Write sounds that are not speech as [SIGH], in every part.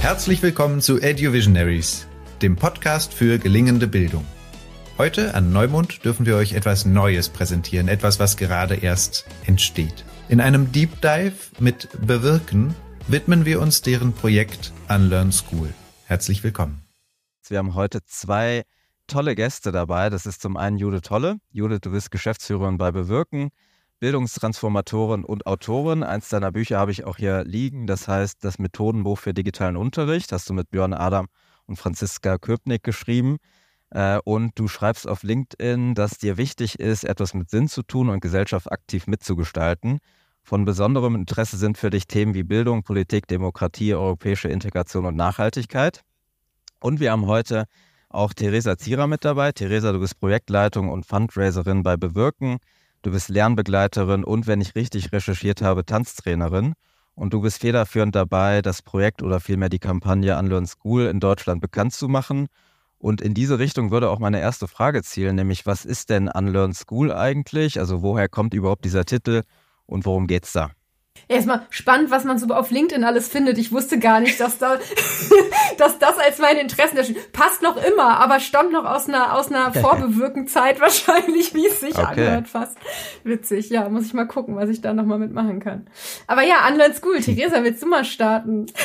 Herzlich willkommen zu EduVisionaries, dem Podcast für gelingende Bildung. Heute an Neumond dürfen wir euch etwas Neues präsentieren, etwas, was gerade erst entsteht. In einem Deep Dive mit Bewirken widmen wir uns deren Projekt Unlearn School. Herzlich willkommen. Wir haben heute zwei tolle Gäste dabei. Das ist zum einen Judith Tolle. Judith, du bist Geschäftsführerin bei Bewirken. Bildungstransformatorin und Autorin. Eins deiner Bücher habe ich auch hier liegen. Das heißt, das Methodenbuch für digitalen Unterricht hast du mit Björn Adam und Franziska Köpnick geschrieben. Äh, und du schreibst auf LinkedIn, dass dir wichtig ist, etwas mit Sinn zu tun und Gesellschaft aktiv mitzugestalten. Von besonderem Interesse sind für dich Themen wie Bildung, Politik, Demokratie, europäische Integration und Nachhaltigkeit. Und wir haben heute auch Theresa Zierer mit dabei. Theresa, du bist Projektleitung und Fundraiserin bei Bewirken. Du bist Lernbegleiterin und, wenn ich richtig recherchiert habe, Tanztrainerin. Und du bist federführend dabei, das Projekt oder vielmehr die Kampagne Unlearn School in Deutschland bekannt zu machen. Und in diese Richtung würde auch meine erste Frage zielen, nämlich was ist denn Unlearn School eigentlich? Also woher kommt überhaupt dieser Titel und worum geht's da? Erstmal spannend, was man so auf LinkedIn alles findet. Ich wusste gar nicht, dass da, [LAUGHS] dass das als meine Interessen steht. Passt noch immer, aber stammt noch aus einer, aus einer [LAUGHS] Vorbewirkenzeit wahrscheinlich, wie es sich okay. anhört fast. Witzig, ja, muss ich mal gucken, was ich da nochmal mitmachen kann. Aber ja, Unlearn School. Theresa, willst du mal starten? [LAUGHS]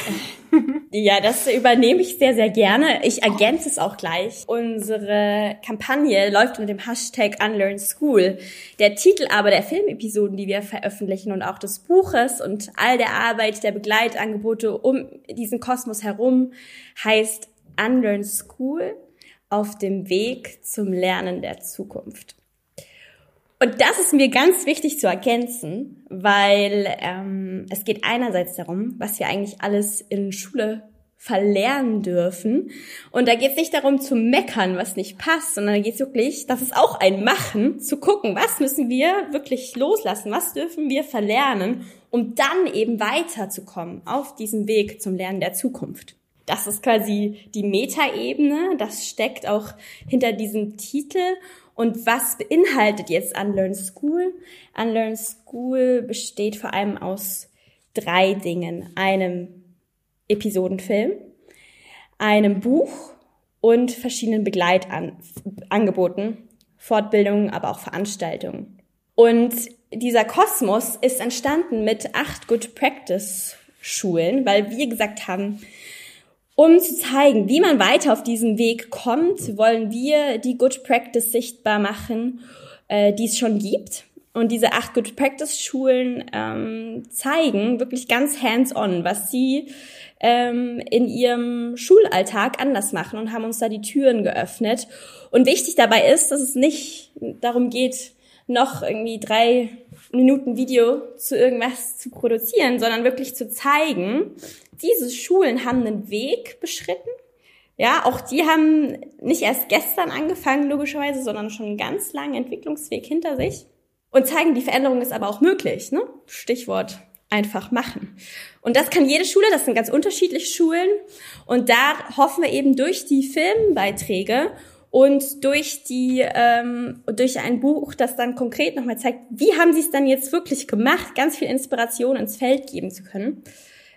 Ja, das übernehme ich sehr, sehr gerne. Ich ergänze es auch gleich. Unsere Kampagne läuft unter dem Hashtag Unlearn School. Der Titel aber der Filmepisoden, die wir veröffentlichen und auch des Buches und all der Arbeit der Begleitangebote um diesen Kosmos herum heißt Unlearn School auf dem Weg zum Lernen der Zukunft. Und das ist mir ganz wichtig zu ergänzen, weil ähm, es geht einerseits darum, was wir eigentlich alles in Schule verlernen dürfen. Und da geht es nicht darum zu meckern, was nicht passt, sondern da geht es wirklich, das ist auch ein Machen, zu gucken, was müssen wir wirklich loslassen, was dürfen wir verlernen, um dann eben weiterzukommen auf diesem Weg zum Lernen der Zukunft. Das ist quasi die Metaebene, das steckt auch hinter diesem Titel und was beinhaltet jetzt Unlearn School? Unlearn School besteht vor allem aus drei Dingen. Einem Episodenfilm, einem Buch und verschiedenen Begleitangeboten, Fortbildungen, aber auch Veranstaltungen. Und dieser Kosmos ist entstanden mit acht Good Practice Schulen, weil wir gesagt haben, um zu zeigen, wie man weiter auf diesem Weg kommt, wollen wir die Good Practice sichtbar machen, äh, die es schon gibt. Und diese acht Good Practice Schulen ähm, zeigen wirklich ganz hands-on, was sie ähm, in ihrem Schulalltag anders machen und haben uns da die Türen geöffnet. Und wichtig dabei ist, dass es nicht darum geht, noch irgendwie drei Minuten Video zu irgendwas zu produzieren, sondern wirklich zu zeigen, diese Schulen haben einen Weg beschritten. Ja, auch die haben nicht erst gestern angefangen, logischerweise, sondern schon einen ganz langen Entwicklungsweg hinter sich und zeigen, die Veränderung ist aber auch möglich. Ne? Stichwort einfach machen. Und das kann jede Schule, das sind ganz unterschiedliche Schulen. Und da hoffen wir eben durch die Filmbeiträge und durch die ähm, durch ein Buch, das dann konkret nochmal zeigt, wie haben sie es dann jetzt wirklich gemacht, ganz viel Inspiration ins Feld geben zu können.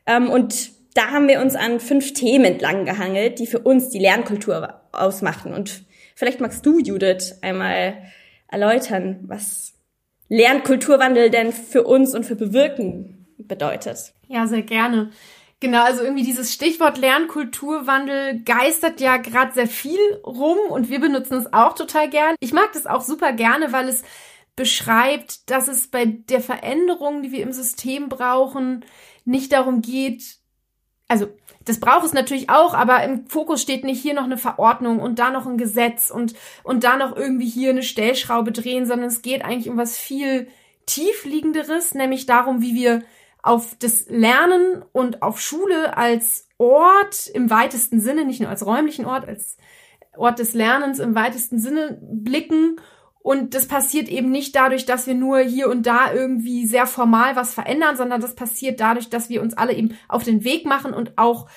Ähm, und da haben wir uns an fünf Themen entlang gehangelt, die für uns die Lernkultur ausmachen. Und vielleicht magst du, Judith, einmal erläutern, was Lernkulturwandel denn für uns und für Bewirken bedeutet. Ja, sehr gerne. Genau, also irgendwie dieses Stichwort Lernkulturwandel geistert ja gerade sehr viel rum und wir benutzen es auch total gern. Ich mag das auch super gerne, weil es beschreibt, dass es bei der Veränderung, die wir im System brauchen, nicht darum geht, also das braucht es natürlich auch, aber im Fokus steht nicht hier noch eine Verordnung und da noch ein Gesetz und, und da noch irgendwie hier eine Stellschraube drehen, sondern es geht eigentlich um was viel tiefliegenderes, nämlich darum, wie wir auf das Lernen und auf Schule als Ort im weitesten Sinne, nicht nur als räumlichen Ort, als Ort des Lernens im weitesten Sinne blicken. Und das passiert eben nicht dadurch, dass wir nur hier und da irgendwie sehr formal was verändern, sondern das passiert dadurch, dass wir uns alle eben auf den Weg machen und auch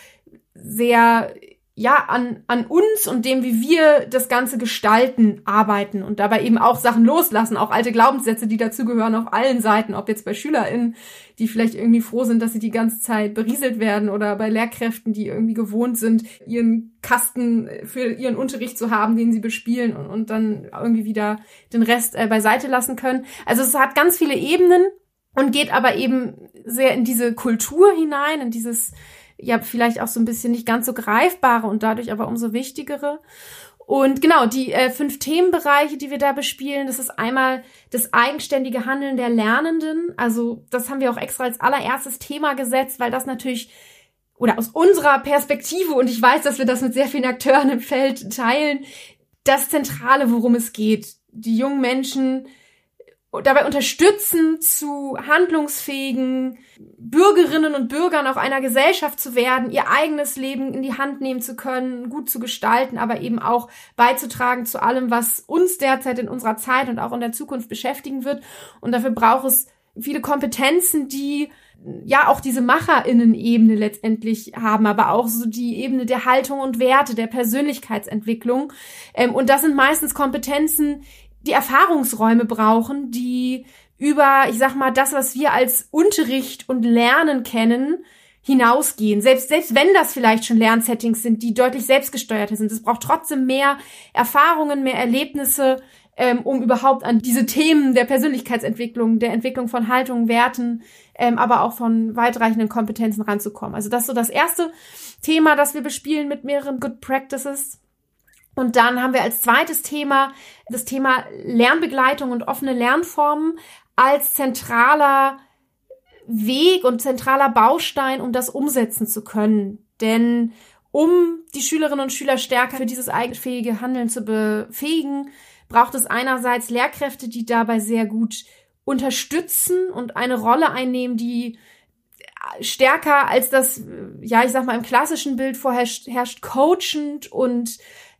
sehr ja, an, an uns und dem, wie wir das Ganze gestalten, arbeiten und dabei eben auch Sachen loslassen, auch alte Glaubenssätze, die dazugehören auf allen Seiten, ob jetzt bei SchülerInnen, die vielleicht irgendwie froh sind, dass sie die ganze Zeit berieselt werden oder bei Lehrkräften, die irgendwie gewohnt sind, ihren Kasten für ihren Unterricht zu haben, den sie bespielen und, und dann irgendwie wieder den Rest äh, beiseite lassen können. Also es hat ganz viele Ebenen und geht aber eben sehr in diese Kultur hinein, in dieses ja vielleicht auch so ein bisschen nicht ganz so greifbare und dadurch aber umso wichtigere. Und genau, die äh, fünf Themenbereiche, die wir da bespielen, das ist einmal das eigenständige Handeln der Lernenden. Also das haben wir auch extra als allererstes Thema gesetzt, weil das natürlich oder aus unserer Perspektive, und ich weiß, dass wir das mit sehr vielen Akteuren im Feld teilen, das Zentrale, worum es geht. Die jungen Menschen dabei unterstützen, zu handlungsfähigen Bürgerinnen und Bürgern auch einer Gesellschaft zu werden, ihr eigenes Leben in die Hand nehmen zu können, gut zu gestalten, aber eben auch beizutragen zu allem, was uns derzeit in unserer Zeit und auch in der Zukunft beschäftigen wird. Und dafür braucht es viele Kompetenzen, die ja auch diese Macherinnen-Ebene letztendlich haben, aber auch so die Ebene der Haltung und Werte, der Persönlichkeitsentwicklung. Ähm, und das sind meistens Kompetenzen, die Erfahrungsräume brauchen, die über, ich sag mal, das, was wir als Unterricht und Lernen kennen, hinausgehen. Selbst, selbst wenn das vielleicht schon Lernsettings sind, die deutlich selbstgesteuerter sind. Es braucht trotzdem mehr Erfahrungen, mehr Erlebnisse, ähm, um überhaupt an diese Themen der Persönlichkeitsentwicklung, der Entwicklung von Haltungen, Werten, ähm, aber auch von weitreichenden Kompetenzen ranzukommen. Also das ist so das erste Thema, das wir bespielen mit mehreren Good Practices. Und dann haben wir als zweites Thema das Thema Lernbegleitung und offene Lernformen als zentraler Weg und zentraler Baustein, um das umsetzen zu können. Denn um die Schülerinnen und Schüler stärker für dieses eigenfähige Handeln zu befähigen, braucht es einerseits Lehrkräfte, die dabei sehr gut unterstützen und eine Rolle einnehmen, die stärker als das, ja, ich sag mal, im klassischen Bild vorherrscht, herrscht coachend und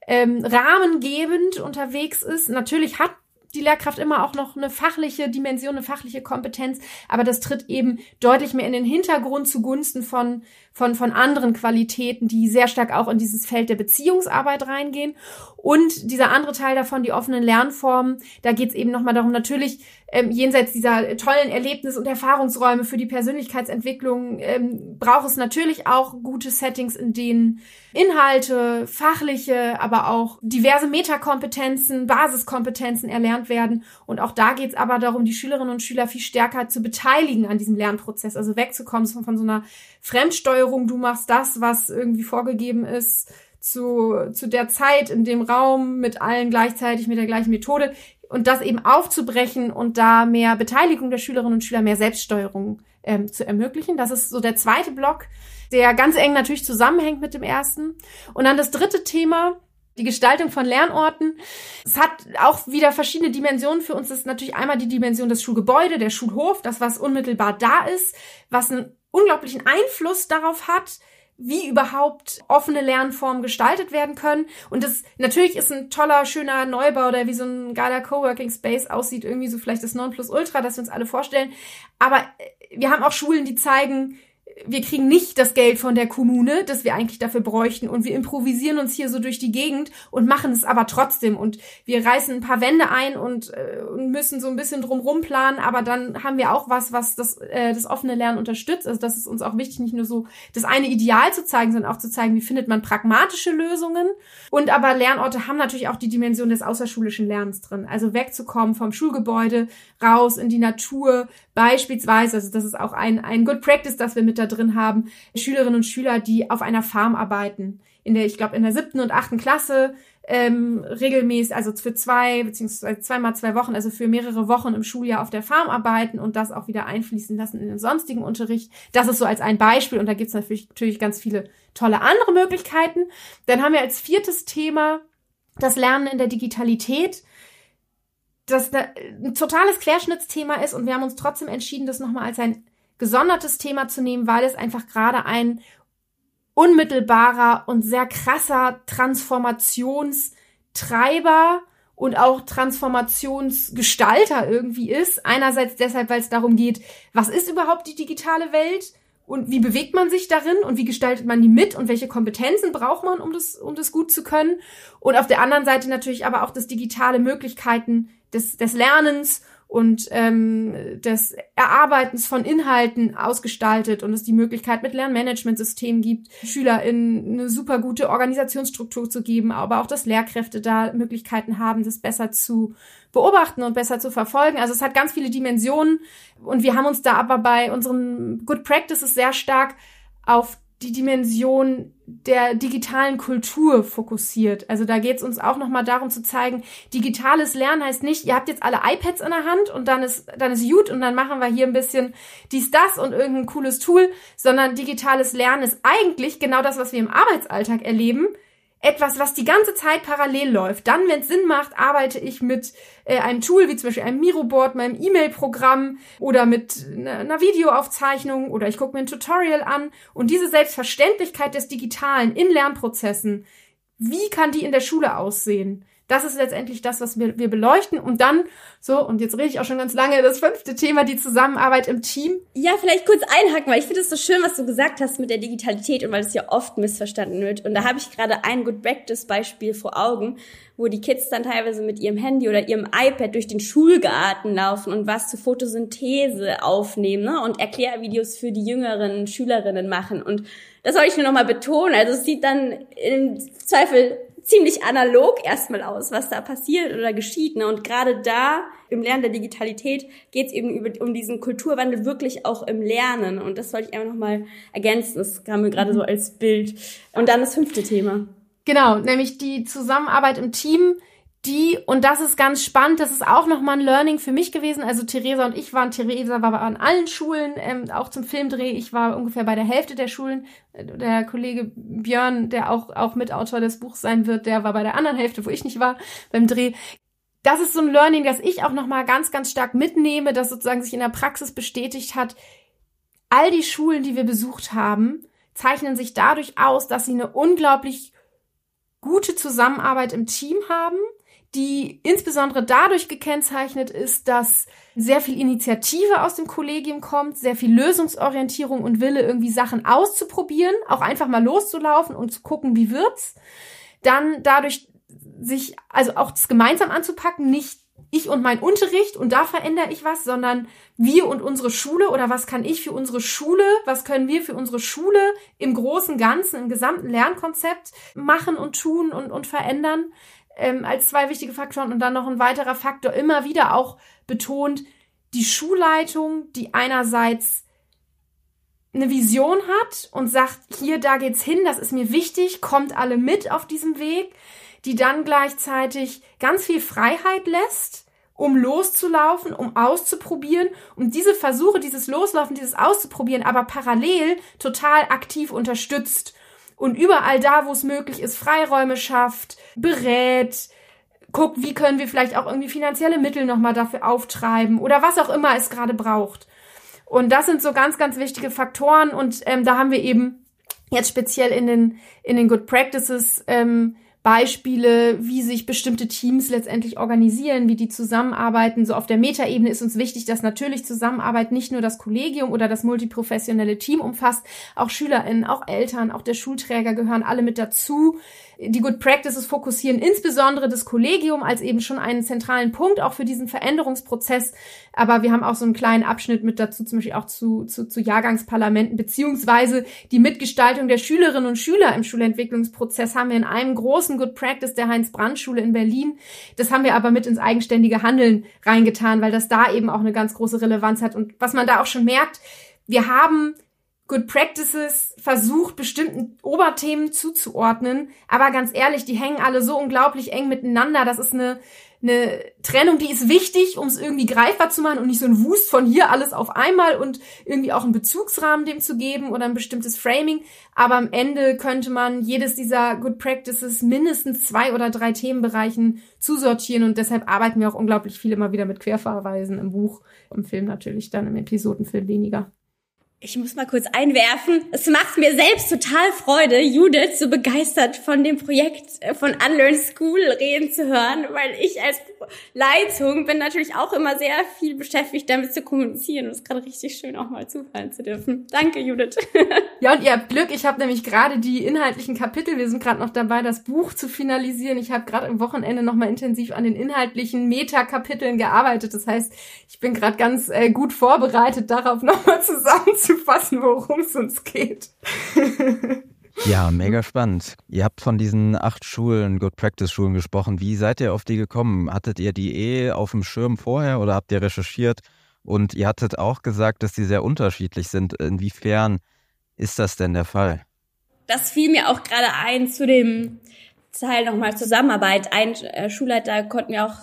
ähm, rahmengebend unterwegs ist. Natürlich hat die Lehrkraft immer auch noch eine fachliche Dimension, eine fachliche Kompetenz, aber das tritt eben deutlich mehr in den Hintergrund zugunsten von, von, von anderen Qualitäten, die sehr stark auch in dieses Feld der Beziehungsarbeit reingehen. Und dieser andere Teil davon, die offenen Lernformen, da geht es eben nochmal darum, natürlich ähm, jenseits dieser tollen Erlebnis- und Erfahrungsräume für die Persönlichkeitsentwicklung ähm, braucht es natürlich auch gute Settings, in denen Inhalte, fachliche, aber auch diverse Metakompetenzen, Basiskompetenzen erlernt werden. Und auch da geht es aber darum, die Schülerinnen und Schüler viel stärker zu beteiligen an diesem Lernprozess, also wegzukommen von, von so einer Fremdsteuerung, du machst das, was irgendwie vorgegeben ist, zu, zu der Zeit in dem Raum mit allen gleichzeitig mit der gleichen Methode und das eben aufzubrechen und da mehr Beteiligung der Schülerinnen und Schüler, mehr Selbststeuerung ähm, zu ermöglichen. Das ist so der zweite Block, der ganz eng natürlich zusammenhängt mit dem ersten. Und dann das dritte Thema, die Gestaltung von Lernorten. Es hat auch wieder verschiedene Dimensionen. Für uns ist natürlich einmal die Dimension des Schulgebäude, der Schulhof, das, was unmittelbar da ist, was einen unglaublichen Einfluss darauf hat, wie überhaupt offene Lernformen gestaltet werden können. Und das natürlich ist ein toller, schöner Neubau, der wie so ein geiler Coworking Space aussieht, irgendwie so vielleicht das Nonplusultra, das wir uns alle vorstellen. Aber äh, wir haben auch Schulen, die zeigen, wir kriegen nicht das Geld von der Kommune, das wir eigentlich dafür bräuchten und wir improvisieren uns hier so durch die Gegend und machen es aber trotzdem und wir reißen ein paar Wände ein und, äh, müssen so ein bisschen drumrum planen, aber dann haben wir auch was, was das, äh, das offene Lernen unterstützt. Also das ist uns auch wichtig, nicht nur so das eine Ideal zu zeigen, sondern auch zu zeigen, wie findet man pragmatische Lösungen. Und aber Lernorte haben natürlich auch die Dimension des außerschulischen Lernens drin. Also wegzukommen vom Schulgebäude, raus in die Natur, beispielsweise, also das ist auch ein, ein Good Practice, das wir mit da drin haben, Schülerinnen und Schüler, die auf einer Farm arbeiten. In der, ich glaube, in der siebten und achten Klasse ähm, regelmäßig, also für zwei, beziehungsweise zweimal zwei Wochen, also für mehrere Wochen im Schuljahr auf der Farm arbeiten und das auch wieder einfließen lassen in den sonstigen Unterricht. Das ist so als ein Beispiel und da gibt es natürlich, natürlich ganz viele tolle andere Möglichkeiten. Dann haben wir als viertes Thema das Lernen in der Digitalität das ein totales Querschnittsthema ist und wir haben uns trotzdem entschieden, das nochmal als ein gesondertes Thema zu nehmen, weil es einfach gerade ein unmittelbarer und sehr krasser Transformationstreiber und auch Transformationsgestalter irgendwie ist. Einerseits deshalb, weil es darum geht, was ist überhaupt die digitale Welt und wie bewegt man sich darin und wie gestaltet man die mit und welche Kompetenzen braucht man, um das, um das gut zu können. Und auf der anderen Seite natürlich aber auch das digitale Möglichkeiten des, des Lernens und ähm, des Erarbeitens von Inhalten ausgestaltet und es die Möglichkeit mit Lernmanagementsystemen gibt, SchülerInnen eine super gute Organisationsstruktur zu geben, aber auch, dass Lehrkräfte da Möglichkeiten haben, das besser zu beobachten und besser zu verfolgen. Also es hat ganz viele Dimensionen und wir haben uns da aber bei unseren Good Practices sehr stark auf die Dimension der digitalen Kultur fokussiert. Also da geht es uns auch nochmal darum zu zeigen, digitales Lernen heißt nicht, ihr habt jetzt alle iPads in der Hand und dann ist, dann ist gut und dann machen wir hier ein bisschen dies, das und irgendein cooles Tool, sondern digitales Lernen ist eigentlich genau das, was wir im Arbeitsalltag erleben, etwas, was die ganze Zeit parallel läuft. Dann, wenn es Sinn macht, arbeite ich mit äh, einem Tool wie zum Beispiel einem Miroboard, meinem E-Mail-Programm oder mit einer Videoaufzeichnung oder ich gucke mir ein Tutorial an. Und diese Selbstverständlichkeit des Digitalen in Lernprozessen, wie kann die in der Schule aussehen? Das ist letztendlich das, was wir, wir beleuchten. Und dann, so, und jetzt rede ich auch schon ganz lange, das fünfte Thema, die Zusammenarbeit im Team. Ja, vielleicht kurz einhaken, weil ich finde es so schön, was du gesagt hast mit der Digitalität und weil es ja oft missverstanden wird. Und da habe ich gerade ein Good Practice Beispiel vor Augen, wo die Kids dann teilweise mit ihrem Handy oder ihrem iPad durch den Schulgarten laufen und was zur Photosynthese aufnehmen ne? und Erklärvideos für die jüngeren Schülerinnen machen. Und das soll ich nur nochmal betonen. Also es sieht dann im Zweifel ziemlich analog erstmal aus, was da passiert oder geschieht. Ne? Und gerade da im Lernen der Digitalität geht es eben über, um diesen Kulturwandel wirklich auch im Lernen. Und das wollte ich einfach nochmal ergänzen. Das kam mir gerade so als Bild. Und dann das fünfte Thema. Genau, nämlich die Zusammenarbeit im Team die, und das ist ganz spannend, das ist auch nochmal ein Learning für mich gewesen. Also Theresa und ich waren, Theresa war an allen Schulen, ähm, auch zum Filmdreh. Ich war ungefähr bei der Hälfte der Schulen. Der Kollege Björn, der auch, auch Mitautor des Buchs sein wird, der war bei der anderen Hälfte, wo ich nicht war, beim Dreh. Das ist so ein Learning, das ich auch nochmal ganz, ganz stark mitnehme, das sozusagen sich in der Praxis bestätigt hat. All die Schulen, die wir besucht haben, zeichnen sich dadurch aus, dass sie eine unglaublich gute Zusammenarbeit im Team haben die insbesondere dadurch gekennzeichnet ist, dass sehr viel Initiative aus dem Kollegium kommt, sehr viel Lösungsorientierung und Wille, irgendwie Sachen auszuprobieren, auch einfach mal loszulaufen und zu gucken, wie wird's. Dann dadurch sich, also auch das gemeinsam anzupacken, nicht ich und mein Unterricht und da verändere ich was, sondern wir und unsere Schule oder was kann ich für unsere Schule, was können wir für unsere Schule im großen Ganzen, im gesamten Lernkonzept machen und tun und, und verändern ähm, als zwei wichtige Faktoren und dann noch ein weiterer Faktor immer wieder auch betont, die Schulleitung, die einerseits eine Vision hat und sagt, hier, da geht's hin, das ist mir wichtig, kommt alle mit auf diesem Weg, die dann gleichzeitig ganz viel Freiheit lässt, um loszulaufen, um auszuprobieren und diese Versuche, dieses Loslaufen, dieses Auszuprobieren, aber parallel total aktiv unterstützt und überall da, wo es möglich ist, Freiräume schafft, berät, guckt, wie können wir vielleicht auch irgendwie finanzielle Mittel nochmal dafür auftreiben oder was auch immer es gerade braucht. Und das sind so ganz, ganz wichtige Faktoren und ähm, da haben wir eben jetzt speziell in den, in den Good Practices ähm, Beispiele, wie sich bestimmte Teams letztendlich organisieren, wie die zusammenarbeiten. So auf der Metaebene ist uns wichtig, dass natürlich Zusammenarbeit nicht nur das Kollegium oder das multiprofessionelle Team umfasst, auch SchülerInnen, auch Eltern, auch der Schulträger gehören alle mit dazu. Die Good Practices fokussieren insbesondere das Kollegium als eben schon einen zentralen Punkt auch für diesen Veränderungsprozess. Aber wir haben auch so einen kleinen Abschnitt mit dazu, zum Beispiel auch zu, zu, zu Jahrgangsparlamenten, beziehungsweise die Mitgestaltung der Schülerinnen und Schüler im Schulentwicklungsprozess haben wir in einem großen Good Practice der Heinz-Brandt-Schule in Berlin. Das haben wir aber mit ins eigenständige Handeln reingetan, weil das da eben auch eine ganz große Relevanz hat. Und was man da auch schon merkt, wir haben Good Practices versucht, bestimmten Oberthemen zuzuordnen. Aber ganz ehrlich, die hängen alle so unglaublich eng miteinander. Das ist eine, eine Trennung, die ist wichtig, um es irgendwie greifbar zu machen und nicht so ein Wust von hier alles auf einmal und irgendwie auch einen Bezugsrahmen dem zu geben oder ein bestimmtes Framing. Aber am Ende könnte man jedes dieser Good Practices mindestens zwei oder drei Themenbereichen zusortieren und deshalb arbeiten wir auch unglaublich viel immer wieder mit Querverweisen im Buch, im Film natürlich dann, im Episodenfilm weniger. Ich muss mal kurz einwerfen. Es macht mir selbst total Freude, Judith so begeistert von dem Projekt äh, von Unlearn School reden zu hören, weil ich als Schulleitung, bin natürlich auch immer sehr viel beschäftigt, damit zu kommunizieren. Und es ist gerade richtig schön, auch mal zuhören zu dürfen. Danke, Judith. [LAUGHS] ja, und ihr habt Glück. Ich habe nämlich gerade die inhaltlichen Kapitel, wir sind gerade noch dabei, das Buch zu finalisieren. Ich habe gerade am Wochenende nochmal intensiv an den inhaltlichen Metakapiteln gearbeitet. Das heißt, ich bin gerade ganz äh, gut vorbereitet, darauf nochmal [LAUGHS] zusammenzufassen, worum es uns geht. [LAUGHS] Ja, mega spannend. Ihr habt von diesen acht Schulen, Good Practice Schulen gesprochen. Wie seid ihr auf die gekommen? Hattet ihr die eh auf dem Schirm vorher oder habt ihr recherchiert? Und ihr hattet auch gesagt, dass die sehr unterschiedlich sind. Inwiefern ist das denn der Fall? Das fiel mir auch gerade ein zu dem Teil nochmal Zusammenarbeit. Ein äh, Schulleiter konnten wir auch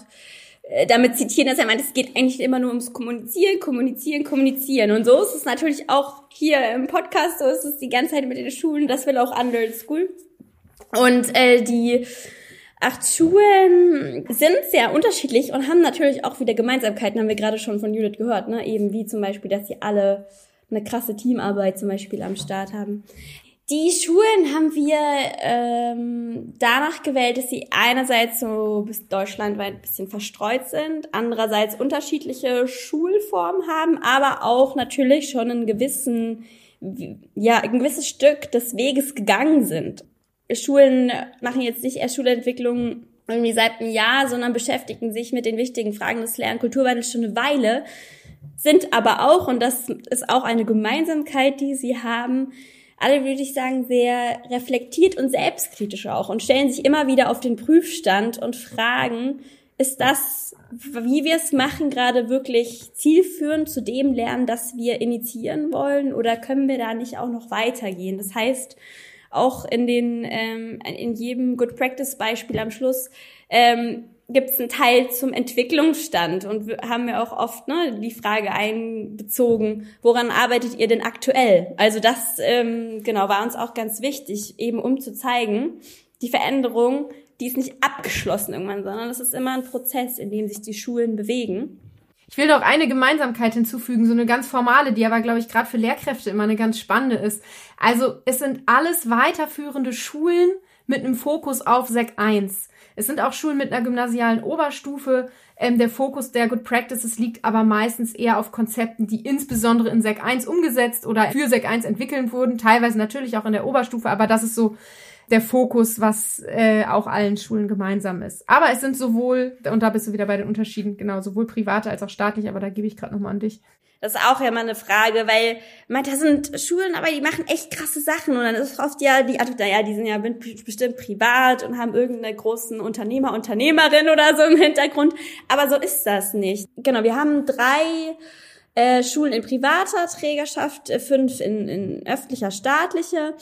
damit zitieren, dass er meint, es geht eigentlich immer nur ums Kommunizieren, Kommunizieren, Kommunizieren. Und so ist es natürlich auch hier im Podcast, so ist es die ganze Zeit mit den Schulen, das will auch Unlearn School. Und äh, die acht Schulen sind sehr unterschiedlich und haben natürlich auch wieder Gemeinsamkeiten, haben wir gerade schon von Judith gehört, ne? Eben wie zum Beispiel, dass sie alle eine krasse Teamarbeit zum Beispiel am Start haben. Die Schulen haben wir ähm, danach gewählt, dass sie einerseits so bis deutschlandweit ein bisschen verstreut sind, andererseits unterschiedliche Schulformen haben, aber auch natürlich schon einen gewissen, ja, ein gewisses Stück des Weges gegangen sind. Schulen machen jetzt nicht erst Schulentwicklung irgendwie seit einem Jahr, sondern beschäftigen sich mit den wichtigen Fragen des Lernkulturwandels schon eine Weile, sind aber auch, und das ist auch eine Gemeinsamkeit, die sie haben, alle, würde ich sagen, sehr reflektiert und selbstkritisch auch und stellen sich immer wieder auf den Prüfstand und fragen, ist das, wie wir es machen, gerade wirklich zielführend zu dem Lernen, das wir initiieren wollen oder können wir da nicht auch noch weitergehen? Das heißt, auch in den ähm, in jedem Good Practice Beispiel am Schluss ähm, gibt es einen Teil zum Entwicklungsstand und wir haben ja auch oft ne, die Frage einbezogen, woran arbeitet ihr denn aktuell? Also das ähm, genau war uns auch ganz wichtig, eben um zu zeigen, die Veränderung, die ist nicht abgeschlossen irgendwann, sondern das ist immer ein Prozess, in dem sich die Schulen bewegen. Ich will noch eine Gemeinsamkeit hinzufügen, so eine ganz formale, die aber, glaube ich, gerade für Lehrkräfte immer eine ganz spannende ist. Also es sind alles weiterführende Schulen mit einem Fokus auf Sek 1. Es sind auch Schulen mit einer gymnasialen Oberstufe. Ähm, der Fokus der Good Practices liegt aber meistens eher auf Konzepten, die insbesondere in Sek 1 umgesetzt oder für Sek 1 entwickelt wurden, teilweise natürlich auch in der Oberstufe, aber das ist so der Fokus, was äh, auch allen Schulen gemeinsam ist. Aber es sind sowohl, und da bist du wieder bei den Unterschieden, genau, sowohl private als auch staatlich, aber da gebe ich gerade nochmal an dich. Das ist auch ja mal eine Frage, weil man, da sind Schulen, aber die machen echt krasse Sachen und dann ist oft ja die, also, naja, die sind ja bestimmt privat und haben irgendeine großen Unternehmer, Unternehmerin oder so im Hintergrund, aber so ist das nicht. Genau, wir haben drei äh, Schulen in privater Trägerschaft, äh, fünf in, in öffentlicher, staatlicher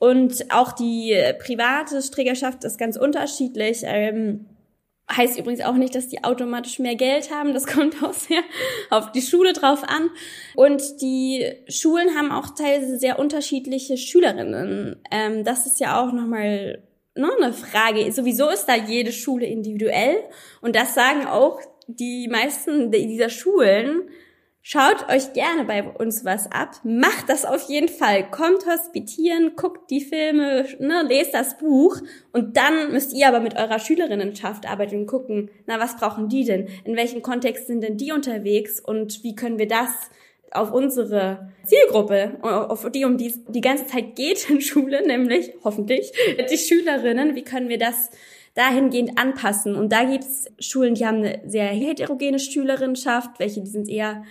und auch die private Trägerschaft ist ganz unterschiedlich. Ähm, heißt übrigens auch nicht, dass die automatisch mehr Geld haben. Das [LAUGHS] kommt auch sehr auf die Schule drauf an. Und die Schulen haben auch teilweise sehr unterschiedliche Schülerinnen. Ähm, das ist ja auch nochmal ne, eine Frage. Sowieso ist da jede Schule individuell. Und das sagen auch die meisten dieser Schulen Schaut euch gerne bei uns was ab. Macht das auf jeden Fall. Kommt hospitieren, guckt die Filme, ne, lest das Buch und dann müsst ihr aber mit eurer Schülerinnenschaft arbeiten und gucken, na, was brauchen die denn? In welchem Kontext sind denn die unterwegs und wie können wir das auf unsere Zielgruppe, auf die um die es die ganze Zeit geht in Schule, nämlich hoffentlich die Schülerinnen, wie können wir das dahingehend anpassen? Und da gibt's Schulen, die haben eine sehr heterogene Schülerinnenschaft, welche die sind eher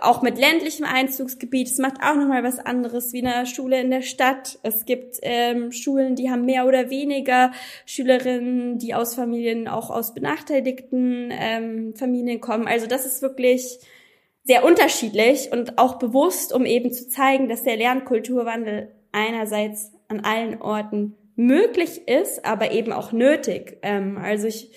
auch mit ländlichem Einzugsgebiet. Es macht auch nochmal was anderes wie eine Schule in der Stadt. Es gibt ähm, Schulen, die haben mehr oder weniger Schülerinnen, die aus Familien, auch aus benachteiligten ähm, Familien kommen. Also das ist wirklich sehr unterschiedlich und auch bewusst, um eben zu zeigen, dass der Lernkulturwandel einerseits an allen Orten möglich ist, aber eben auch nötig. Ähm, also ich,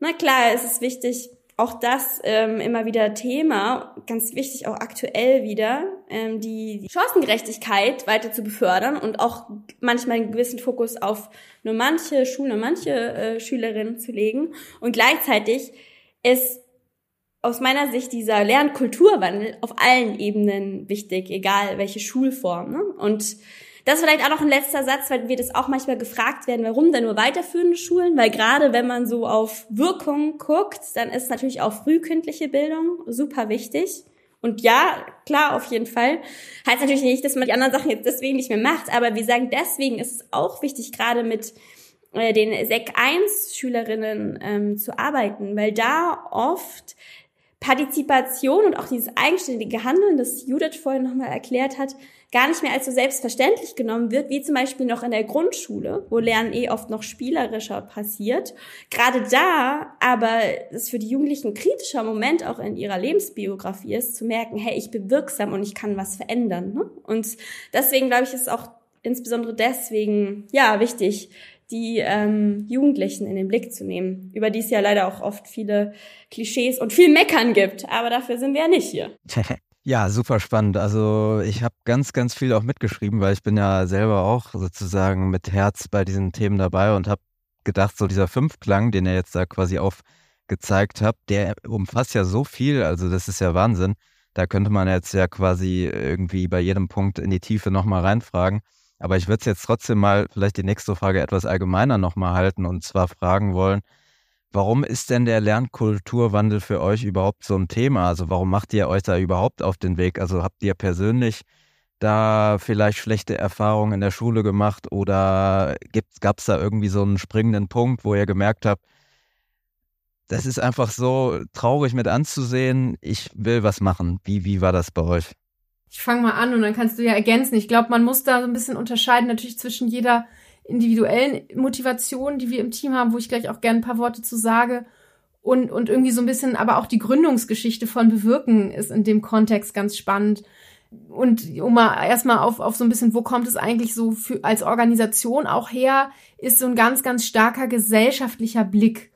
na klar, es ist wichtig, auch das ähm, immer wieder Thema, ganz wichtig auch aktuell wieder, ähm, die Chancengerechtigkeit weiter zu befördern und auch manchmal einen gewissen Fokus auf nur manche Schulen und manche äh, Schülerinnen zu legen. Und gleichzeitig ist aus meiner Sicht dieser Lernkulturwandel auf allen Ebenen wichtig, egal welche Schulform. Ne? Und Das ist vielleicht auch noch ein letzter Satz, weil wir das auch manchmal gefragt werden, warum denn nur weiterführende Schulen? Weil gerade wenn man so auf Wirkung guckt, dann ist natürlich auch frühkindliche Bildung super wichtig. Und ja, klar, auf jeden Fall. Heißt natürlich nicht, dass man die anderen Sachen jetzt deswegen nicht mehr macht, aber wir sagen, deswegen ist es auch wichtig, gerade mit äh, den Sek 1 Schülerinnen ähm, zu arbeiten, weil da oft Partizipation und auch dieses eigenständige Handeln, das Judith vorhin nochmal erklärt hat, gar nicht mehr als so selbstverständlich genommen wird, wie zum Beispiel noch in der Grundschule, wo Lernen eh oft noch spielerischer passiert. Gerade da aber es für die Jugendlichen ein kritischer Moment auch in ihrer Lebensbiografie ist, zu merken, hey, ich bin wirksam und ich kann was verändern. Ne? Und deswegen glaube ich, ist auch insbesondere deswegen ja wichtig, die ähm, Jugendlichen in den Blick zu nehmen, über die es ja leider auch oft viele Klischees und viel Meckern gibt. Aber dafür sind wir ja nicht hier. [LAUGHS] Ja, super spannend. Also ich habe ganz, ganz viel auch mitgeschrieben, weil ich bin ja selber auch sozusagen mit Herz bei diesen Themen dabei und habe gedacht, so dieser Fünfklang, den er jetzt da quasi aufgezeigt hat, der umfasst ja so viel, also das ist ja Wahnsinn. Da könnte man jetzt ja quasi irgendwie bei jedem Punkt in die Tiefe nochmal reinfragen. Aber ich würde es jetzt trotzdem mal vielleicht die nächste Frage etwas allgemeiner nochmal halten und zwar fragen wollen, warum ist denn der Lernkulturwandel für euch überhaupt so ein Thema? Also warum macht ihr euch da überhaupt auf den Weg? Also habt ihr persönlich da vielleicht schlechte Erfahrungen in der Schule gemacht oder gab es da irgendwie so einen springenden Punkt, wo ihr gemerkt habt, das ist einfach so traurig mit anzusehen, ich will was machen. Wie, wie war das bei euch? Ich fange mal an und dann kannst du ja ergänzen. Ich glaube, man muss da so ein bisschen unterscheiden, natürlich zwischen jeder individuellen Motivation, die wir im Team haben, wo ich gleich auch gerne ein paar Worte zu sage. Und, und irgendwie so ein bisschen, aber auch die Gründungsgeschichte von Bewirken ist in dem Kontext ganz spannend. Und um mal erstmal auf, auf so ein bisschen, wo kommt es eigentlich so für, als Organisation auch her, ist so ein ganz, ganz starker gesellschaftlicher Blick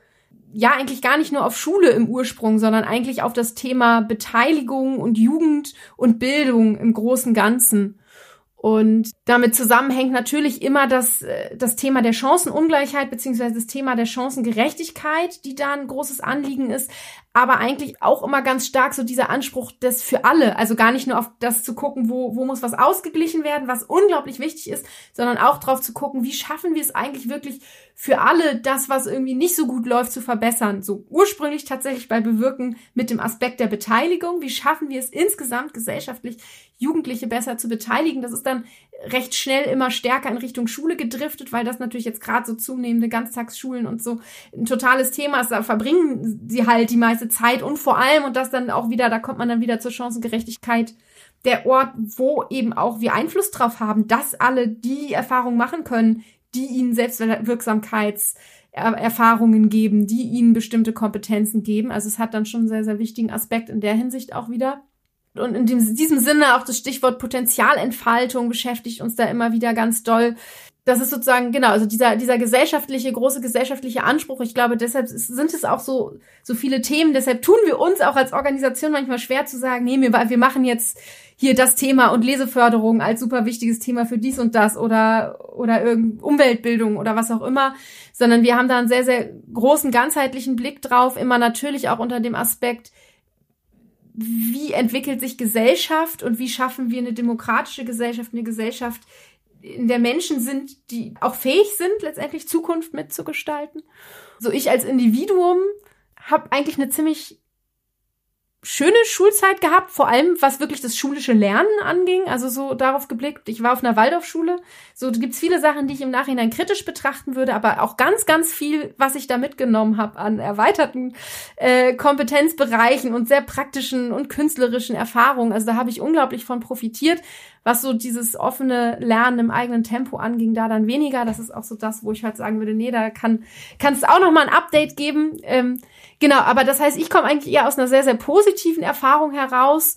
ja eigentlich gar nicht nur auf Schule im Ursprung, sondern eigentlich auf das Thema Beteiligung und Jugend und Bildung im großen Ganzen. Und damit zusammenhängt natürlich immer das, äh, das Thema der Chancenungleichheit beziehungsweise das Thema der Chancengerechtigkeit, die da ein großes Anliegen ist, aber eigentlich auch immer ganz stark so dieser Anspruch des für alle, also gar nicht nur auf das zu gucken, wo, wo muss was ausgeglichen werden, was unglaublich wichtig ist, sondern auch drauf zu gucken, wie schaffen wir es eigentlich wirklich für alle das, was irgendwie nicht so gut läuft, zu verbessern. So ursprünglich tatsächlich bei Bewirken mit dem Aspekt der Beteiligung. Wie schaffen wir es insgesamt gesellschaftlich, Jugendliche besser zu beteiligen? Das ist dann recht schnell immer stärker in Richtung Schule gedriftet, weil das natürlich jetzt gerade so zunehmende Ganztagsschulen und so ein totales Thema ist. Da verbringen sie halt die meiste Zeit und vor allem, und das dann auch wieder, da kommt man dann wieder zur Chancengerechtigkeit, der Ort, wo eben auch wir Einfluss drauf haben, dass alle die Erfahrung machen können, die ihnen Selbstwirksamkeitserfahrungen geben, die ihnen bestimmte Kompetenzen geben. Also es hat dann schon einen sehr, sehr wichtigen Aspekt in der Hinsicht auch wieder. Und in diesem Sinne auch das Stichwort Potenzialentfaltung beschäftigt uns da immer wieder ganz doll. Das ist sozusagen, genau, also dieser, dieser gesellschaftliche, große gesellschaftliche Anspruch. Ich glaube, deshalb sind es auch so, so viele Themen. Deshalb tun wir uns auch als Organisation manchmal schwer zu sagen, nee, wir, wir machen jetzt hier das Thema und Leseförderung als super wichtiges Thema für dies und das oder, oder irgend Umweltbildung oder was auch immer, sondern wir haben da einen sehr, sehr großen ganzheitlichen Blick drauf, immer natürlich auch unter dem Aspekt, wie entwickelt sich Gesellschaft und wie schaffen wir eine demokratische Gesellschaft, eine Gesellschaft, in der Menschen sind, die auch fähig sind, letztendlich Zukunft mitzugestalten. So ich als Individuum habe eigentlich eine ziemlich schöne Schulzeit gehabt, vor allem was wirklich das schulische Lernen anging, also so darauf geblickt. Ich war auf einer Waldorfschule, so gibt's viele Sachen, die ich im Nachhinein kritisch betrachten würde, aber auch ganz, ganz viel, was ich da mitgenommen habe an erweiterten äh, Kompetenzbereichen und sehr praktischen und künstlerischen Erfahrungen. Also da habe ich unglaublich von profitiert, was so dieses offene Lernen im eigenen Tempo anging, da dann weniger. Das ist auch so das, wo ich halt sagen würde, nee, da kann es auch noch mal ein Update geben. Ähm, Genau, aber das heißt, ich komme eigentlich eher aus einer sehr, sehr positiven Erfahrung heraus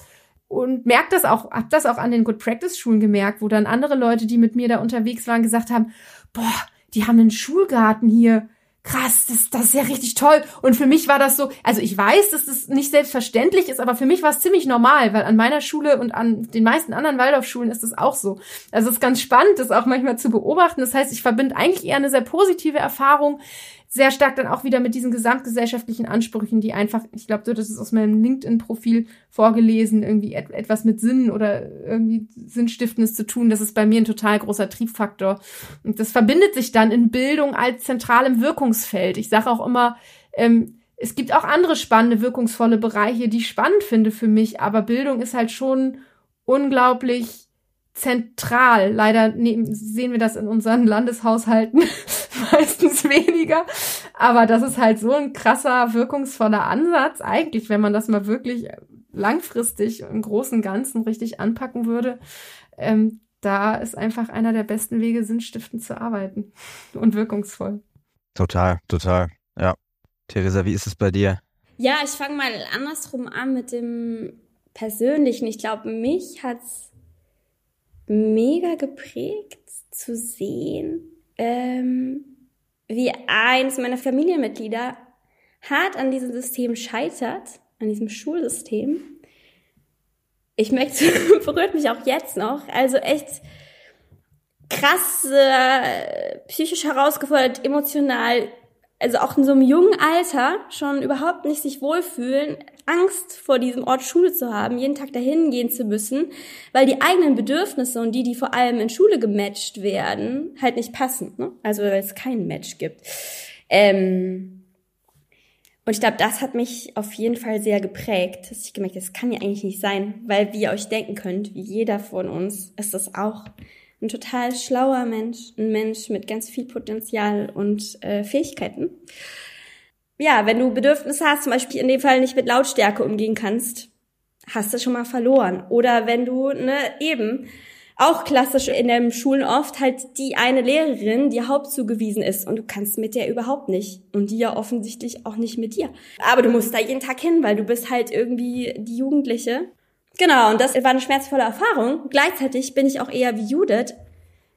und merke das auch, hab das auch an den Good Practice Schulen gemerkt, wo dann andere Leute, die mit mir da unterwegs waren, gesagt haben, boah, die haben einen Schulgarten hier krass, das, das ist ja richtig toll. Und für mich war das so, also ich weiß, dass das nicht selbstverständlich ist, aber für mich war es ziemlich normal, weil an meiner Schule und an den meisten anderen Waldorfschulen ist das auch so. Also es ist ganz spannend, das auch manchmal zu beobachten. Das heißt, ich verbinde eigentlich eher eine sehr positive Erfahrung sehr stark dann auch wieder mit diesen gesamtgesellschaftlichen Ansprüchen, die einfach, ich glaube, so, das ist aus meinem LinkedIn-Profil vorgelesen, irgendwie et etwas mit Sinn oder irgendwie Sinnstiftendes zu tun. Das ist bei mir ein total großer Triebfaktor. Und das verbindet sich dann in Bildung als zentralem Wirkungsfeld. Ich sage auch immer, ähm, es gibt auch andere spannende, wirkungsvolle Bereiche, die ich spannend finde für mich, aber Bildung ist halt schon unglaublich zentral. Leider sehen wir das in unseren Landeshaushalten [LAUGHS] [LAUGHS] meistens weniger. Aber das ist halt so ein krasser, wirkungsvoller Ansatz eigentlich, wenn man das mal wirklich langfristig im großen Ganzen richtig anpacken würde. Ähm, da ist einfach einer der besten Wege, sinnstiftend zu arbeiten [LAUGHS] und wirkungsvoll. Total, total. Ja. Theresa, wie ist es bei dir? Ja, ich fange mal andersrum an mit dem Persönlichen. Ich glaube, mich hat's mega geprägt zu sehen, ähm, wie eins meiner Familienmitglieder hart an diesem System scheitert, an diesem Schulsystem. Ich möchte, [LAUGHS] berührt mich auch jetzt noch, also echt krass, äh, psychisch herausgefordert, emotional, also auch in so einem jungen Alter schon überhaupt nicht sich wohlfühlen, Angst vor diesem Ort Schule zu haben, jeden Tag dahin gehen zu müssen, weil die eigenen Bedürfnisse und die, die vor allem in Schule gematcht werden, halt nicht passen. Ne? Also weil es kein Match gibt. Ähm und ich glaube, das hat mich auf jeden Fall sehr geprägt, dass ich gemerkt habe, das kann ja eigentlich nicht sein, weil wie ihr euch denken könnt, wie jeder von uns, ist das auch ein total schlauer Mensch, ein Mensch mit ganz viel Potenzial und äh, Fähigkeiten. Ja, wenn du Bedürfnisse hast, zum Beispiel in dem Fall nicht mit Lautstärke umgehen kannst, hast du schon mal verloren. Oder wenn du, ne, eben, auch klassisch in den Schulen oft halt die eine Lehrerin, die hauptzugewiesen ist und du kannst mit der überhaupt nicht und die ja offensichtlich auch nicht mit dir. Aber du musst da jeden Tag hin, weil du bist halt irgendwie die Jugendliche Genau, und das war eine schmerzvolle Erfahrung. Gleichzeitig bin ich auch eher wie Judith,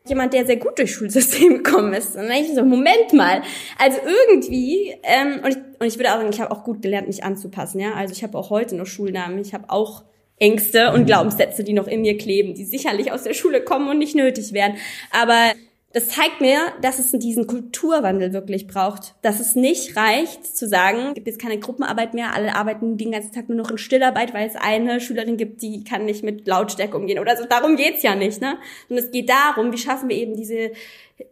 jemand, der sehr gut durchs Schulsystem [LAUGHS] gekommen ist. Und dann ich so, Moment mal. Also irgendwie, ähm, und, ich, und ich würde auch sagen, ich habe auch gut gelernt, mich anzupassen. Ja, Also ich habe auch heute noch Schulnamen. Ich habe auch Ängste und Glaubenssätze, die noch in mir kleben, die sicherlich aus der Schule kommen und nicht nötig wären. Aber das zeigt mir, dass es diesen Kulturwandel wirklich braucht. Dass es nicht reicht zu sagen, es gibt jetzt keine Gruppenarbeit mehr, alle arbeiten den ganzen Tag nur noch in Stillarbeit, weil es eine Schülerin gibt, die kann nicht mit Lautstärke umgehen. Oder so, darum geht's ja nicht, ne? Und es geht darum, wie schaffen wir eben diese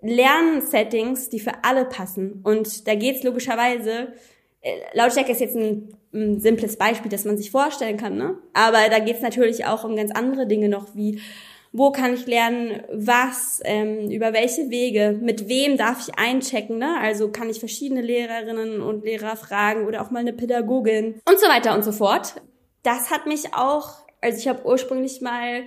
Lernsettings, die für alle passen. Und da geht's logischerweise, äh, Lautstärke ist jetzt ein, ein simples Beispiel, das man sich vorstellen kann, ne? Aber da geht's natürlich auch um ganz andere Dinge noch, wie wo kann ich lernen, was, ähm, über welche Wege, mit wem darf ich einchecken, ne? Also kann ich verschiedene Lehrerinnen und Lehrer fragen oder auch mal eine Pädagogin und so weiter und so fort. Das hat mich auch, also ich habe ursprünglich mal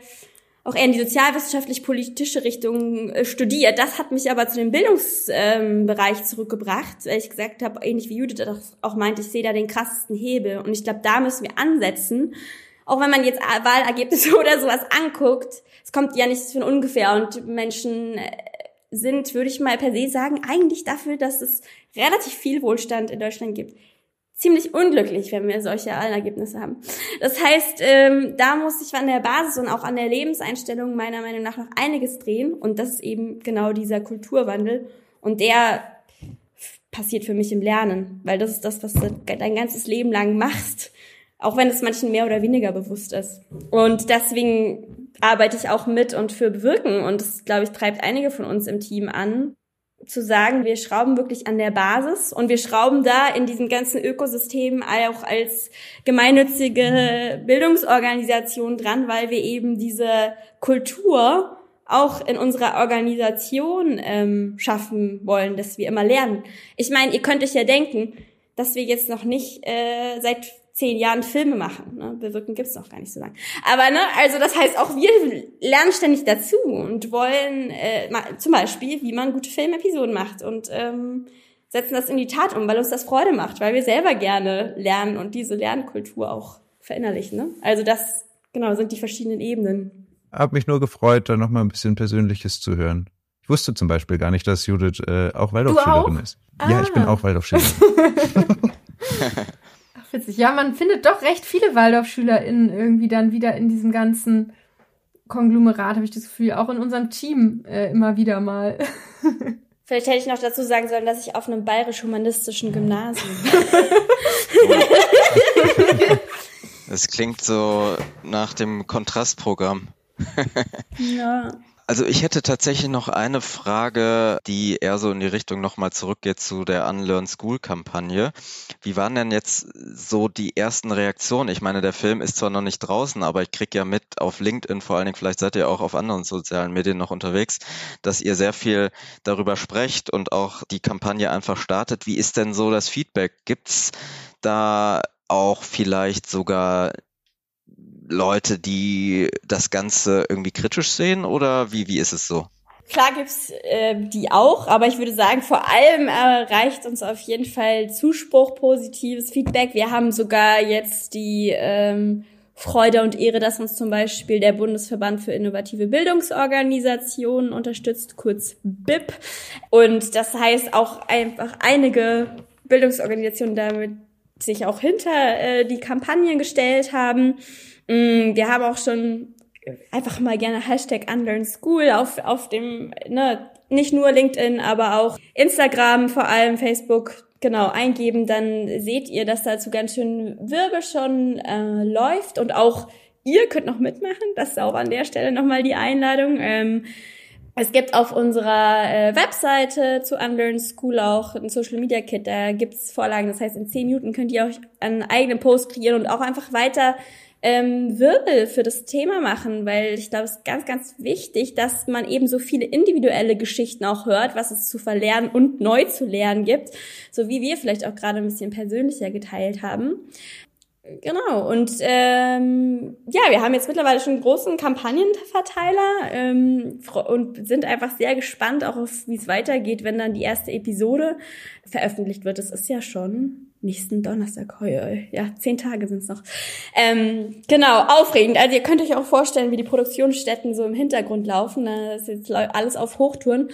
auch eher in die sozialwissenschaftlich-politische Richtung äh, studiert. Das hat mich aber zu dem Bildungsbereich ähm, zurückgebracht, weil ich gesagt habe, ähnlich wie Judith auch meinte, ich sehe da den krassesten Hebel. Und ich glaube, da müssen wir ansetzen, auch wenn man jetzt Wahlergebnisse [LAUGHS] oder sowas anguckt, es kommt ja nicht von ungefähr und Menschen äh, sind, würde ich mal per se sagen, eigentlich dafür, dass es relativ viel Wohlstand in Deutschland gibt. Ziemlich unglücklich, wenn wir solche Wahlergebnisse haben. Das heißt, ähm, da muss sich an der Basis und auch an der Lebenseinstellung meiner Meinung nach noch einiges drehen. Und das ist eben genau dieser Kulturwandel. Und der passiert für mich im Lernen, weil das ist das, was du dein ganzes Leben lang machst auch wenn es manchen mehr oder weniger bewusst ist. Und deswegen arbeite ich auch mit und für bewirken. Und das, glaube ich, treibt einige von uns im Team an, zu sagen, wir schrauben wirklich an der Basis und wir schrauben da in diesem ganzen Ökosystem auch als gemeinnützige Bildungsorganisation dran, weil wir eben diese Kultur auch in unserer Organisation ähm, schaffen wollen, dass wir immer lernen. Ich meine, ihr könnt euch ja denken, dass wir jetzt noch nicht äh, seit zehn Jahren Filme machen. Ne? Bewirken gibt's noch gar nicht so lange. Aber ne, also das heißt, auch wir lernen ständig dazu und wollen äh, zum Beispiel, wie man gute Filmepisoden macht und ähm, setzen das in die Tat um, weil uns das Freude macht, weil wir selber gerne lernen und diese Lernkultur auch verinnerlichen. Ne? Also das genau sind die verschiedenen Ebenen. Hab mich nur gefreut, da noch mal ein bisschen Persönliches zu hören. Ich wusste zum Beispiel gar nicht, dass Judith äh, auch Waldorfschülerin ist. Ah. Ja, ich bin ah. auch Waldorfschülerin. [LAUGHS] witzig. Ja, man findet doch recht viele WaldorfschülerInnen irgendwie dann wieder in diesem ganzen Konglomerat, habe ich das Gefühl. Auch in unserem Team äh, immer wieder mal. [LAUGHS] Vielleicht hätte ich noch dazu sagen sollen, dass ich auf einem bayerisch-humanistischen Gymnasium. Es klingt so nach dem Kontrastprogramm. ja. [LAUGHS] Also ich hätte tatsächlich noch eine Frage, die eher so in die Richtung nochmal zurückgeht zu der Unlearn School Kampagne. Wie waren denn jetzt so die ersten Reaktionen? Ich meine, der Film ist zwar noch nicht draußen, aber ich kriege ja mit auf LinkedIn, vor allen Dingen, vielleicht seid ihr auch auf anderen sozialen Medien noch unterwegs, dass ihr sehr viel darüber sprecht und auch die Kampagne einfach startet. Wie ist denn so das Feedback? Gibt's da auch vielleicht sogar Leute, die das Ganze irgendwie kritisch sehen oder wie, wie ist es so? Klar gibt's äh, die auch, aber ich würde sagen, vor allem erreicht uns auf jeden Fall Zuspruch, positives Feedback. Wir haben sogar jetzt die ähm, Freude und Ehre, dass uns zum Beispiel der Bundesverband für innovative Bildungsorganisationen unterstützt, kurz BIP. Und das heißt auch einfach einige Bildungsorganisationen damit sich auch hinter äh, die Kampagnen gestellt haben. Mm, wir haben auch schon einfach mal gerne Hashtag Unlearn School auf, auf dem, ne, nicht nur LinkedIn, aber auch Instagram, vor allem Facebook, genau, eingeben, dann seht ihr, dass dazu ganz schön Wirbel schon äh, läuft und auch ihr könnt noch mitmachen. Das ist auch an der Stelle nochmal die Einladung. Ähm, es gibt auf unserer äh, Webseite zu Unlearn School auch ein Social Media Kit. Da gibt's Vorlagen. Das heißt, in zehn Minuten könnt ihr euch einen eigenen Post kreieren und auch einfach weiter ähm, Wirbel für das Thema machen, weil ich glaube, es ist ganz, ganz wichtig, dass man eben so viele individuelle Geschichten auch hört, was es zu verlernen und neu zu lernen gibt, so wie wir vielleicht auch gerade ein bisschen persönlicher geteilt haben. Genau, und ähm, ja, wir haben jetzt mittlerweile schon einen großen Kampagnenverteiler ähm, und sind einfach sehr gespannt, auch auf wie es weitergeht, wenn dann die erste Episode veröffentlicht wird. Das ist ja schon nächsten Donnerstag, heu, ja, zehn Tage sind es noch. Ähm, genau, aufregend. Also ihr könnt euch auch vorstellen, wie die Produktionsstätten so im Hintergrund laufen. Das ist jetzt alles auf Hochtouren.